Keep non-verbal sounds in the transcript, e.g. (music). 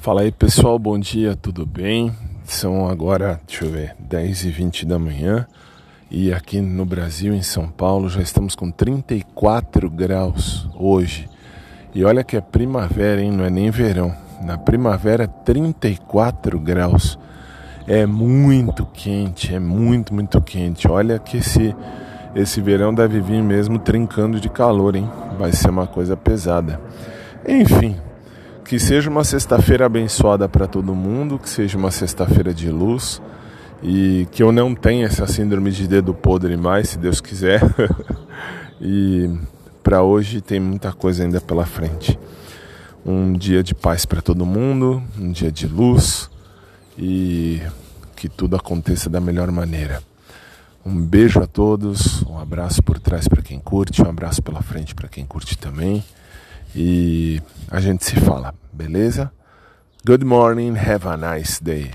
Fala aí pessoal, bom dia, tudo bem? São agora, deixa eu ver, 10 e 20 da manhã e aqui no Brasil, em São Paulo, já estamos com 34 graus hoje. E olha que é primavera, hein? Não é nem verão. Na primavera, 34 graus. É muito quente, é muito, muito quente. Olha que esse, esse verão deve vir mesmo trincando de calor, hein? Vai ser uma coisa pesada. Enfim, que seja uma sexta-feira abençoada para todo mundo, que seja uma sexta-feira de luz e que eu não tenha essa síndrome de dedo podre mais, se Deus quiser. (laughs) e para hoje tem muita coisa ainda pela frente. Um dia de paz para todo mundo, um dia de luz e que tudo aconteça da melhor maneira. Um beijo a todos, um abraço por trás para quem curte, um abraço pela frente para quem curte também. E a gente se fala, beleza? Good morning, have a nice day.